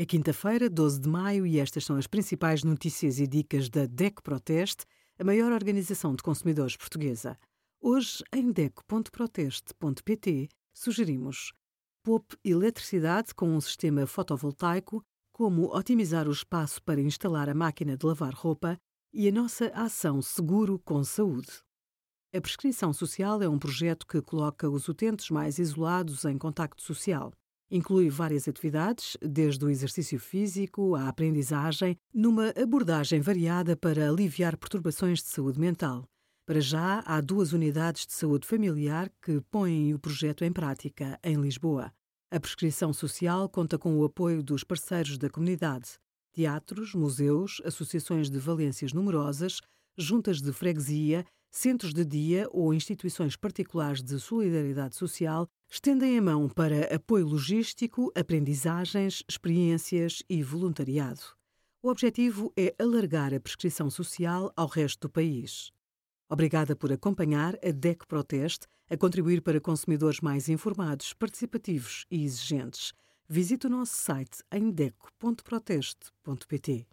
É quinta-feira, 12 de maio, e estas são as principais notícias e dicas da DECO Proteste, a maior organização de consumidores portuguesa. Hoje, em DECO.proteste.pt, sugerimos poupe eletricidade com um sistema fotovoltaico, como otimizar o espaço para instalar a máquina de lavar roupa e a nossa ação Seguro com Saúde. A prescrição social é um projeto que coloca os utentes mais isolados em contacto social. Inclui várias atividades, desde o exercício físico à aprendizagem, numa abordagem variada para aliviar perturbações de saúde mental. Para já, há duas unidades de saúde familiar que põem o projeto em prática em Lisboa. A prescrição social conta com o apoio dos parceiros da comunidade, teatros, museus, associações de valências numerosas, juntas de freguesia, centros de dia ou instituições particulares de solidariedade social estendem a mão para apoio logístico, aprendizagens, experiências e voluntariado. O objetivo é alargar a prescrição social ao resto do país. Obrigada por acompanhar a DEC Proteste a contribuir para consumidores mais informados, participativos e exigentes. Visite o nosso site em deco.proteste.pt.